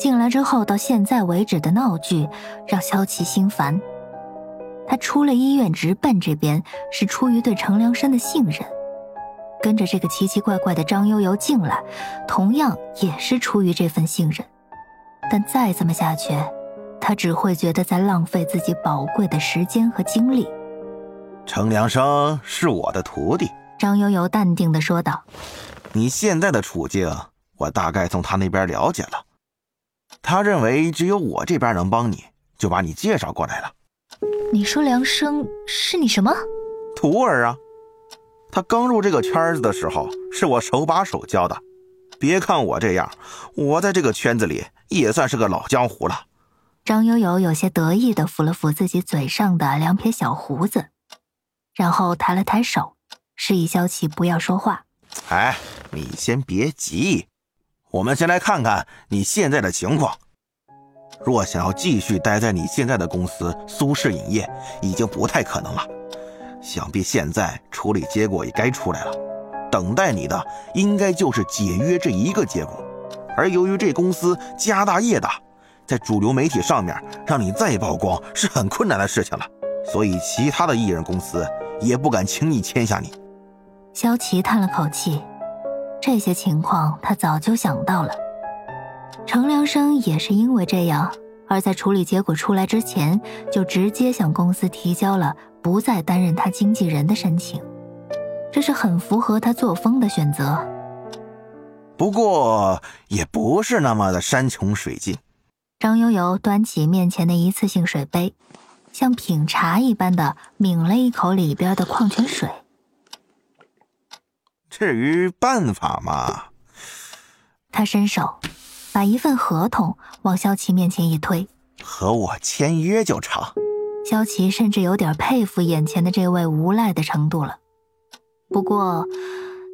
进来之后到现在为止的闹剧，让萧琪心烦。他出了医院直奔这边，是出于对程良生的信任；跟着这个奇奇怪怪的张悠悠进来，同样也是出于这份信任。但再这么下去，他只会觉得在浪费自己宝贵的时间和精力。程良生是我的徒弟，张悠悠淡定的说道：“你现在的处境，我大概从他那边了解了。他认为只有我这边能帮你，就把你介绍过来了。”你说梁生是你什么徒儿啊？他刚入这个圈子的时候，是我手把手教的。别看我这样，我在这个圈子里也算是个老江湖了。张悠悠有些得意的抚了抚自己嘴上的两撇小胡子，然后抬了抬手，示意萧琪不要说话。哎，你先别急，我们先来看看你现在的情况。若想要继续待在你现在的公司苏氏影业，已经不太可能了。想必现在处理结果也该出来了，等待你的应该就是解约这一个结果。而由于这公司家大业大，在主流媒体上面让你再曝光是很困难的事情了，所以其他的艺人公司也不敢轻易签下你。萧琪叹了口气，这些情况他早就想到了。程良生也是因为这样，而在处理结果出来之前，就直接向公司提交了不再担任他经纪人的申请，这是很符合他作风的选择。不过也不是那么的山穷水尽。张悠悠端起面前的一次性水杯，像品茶一般的抿了一口里边的矿泉水。至于办法嘛，他伸手。把一份合同往萧琪面前一推，和我签约就成。萧琪甚至有点佩服眼前的这位无赖的程度了。不过，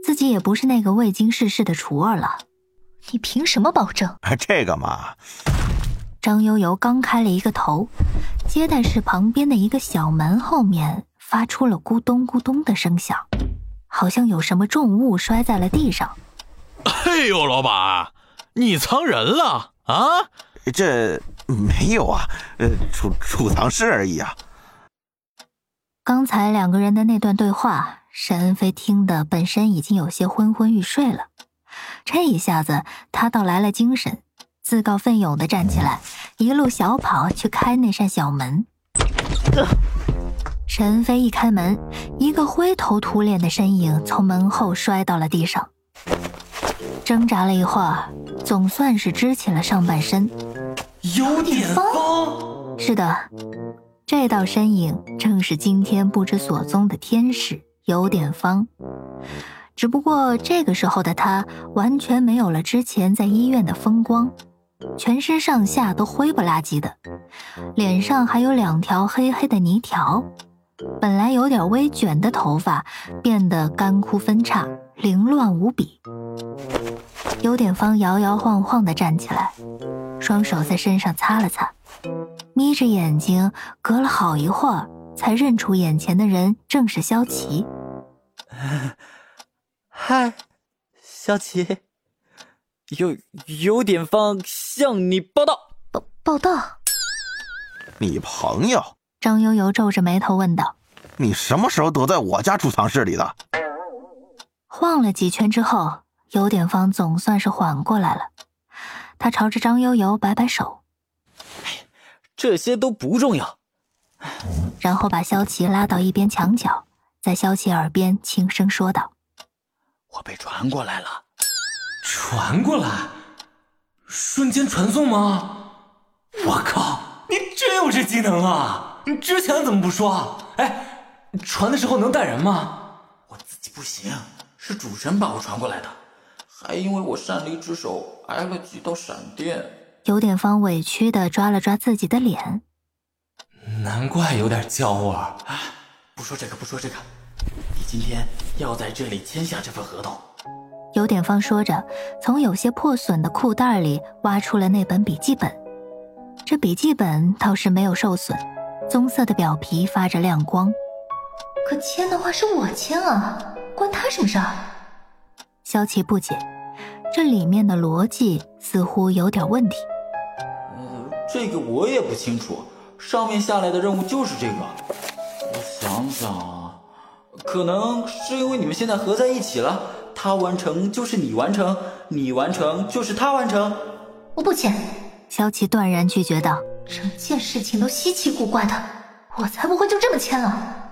自己也不是那个未经世事的厨儿了。你凭什么保证？这个嘛，张悠悠刚开了一个头，接待室旁边的一个小门后面发出了咕咚咕咚的声响，好像有什么重物摔在了地上。哎呦，老板！你藏人了啊？这没有啊，呃，储储藏室而已啊。刚才两个人的那段对话，沈恩飞听得本身已经有些昏昏欲睡了，这一下子他倒来了精神，自告奋勇的站起来，一路小跑去开那扇小门。沈恩飞一开门，一个灰头土脸的身影从门后摔到了地上。挣扎了一会儿，总算是支起了上半身。有点方，是的，这道身影正是今天不知所踪的天使有点方。只不过这个时候的他完全没有了之前在医院的风光，全身上下都灰不拉几的，脸上还有两条黑黑的泥条，本来有点微卷的头发变得干枯分叉，凌乱无比。有点方摇摇晃晃地站起来，双手在身上擦了擦，眯着眼睛，隔了好一会儿才认出眼前的人正是萧琪。嗨，萧琪，有有点方向你报道。报报道？你朋友？张悠悠皱着眉头问道。你什么时候躲在我家储藏室里的？晃了几圈之后。有点方总算是缓过来了，他朝着张悠悠摆摆手：“这些都不重要。”然后把萧琪拉到一边墙角，在萧琪耳边轻声说道：“我被传过来了。”“传过来？瞬间传送吗？我靠，你真有这技能啊！你之前怎么不说？哎，传的时候能带人吗？我自己不行，是主神把我传过来的。”还因为我擅离职守挨了几道闪电，有点方委屈的抓了抓自己的脸，难怪有点焦味啊！不说这个，不说这个，你今天要在这里签下这份合同。有点方说着，从有些破损的裤袋里挖出了那本笔记本。这笔记本倒是没有受损，棕色的表皮发着亮光。可签的话是我签啊，关他什么事儿？萧琪不解，这里面的逻辑似乎有点问题。这个我也不清楚。上面下来的任务就是这个。我想想啊，可能是因为你们现在合在一起了，他完成就是你完成，你完成就是他完成。我不签。萧琪断然拒绝道：“整件事情都稀奇古怪的，我才不会就这么签了。”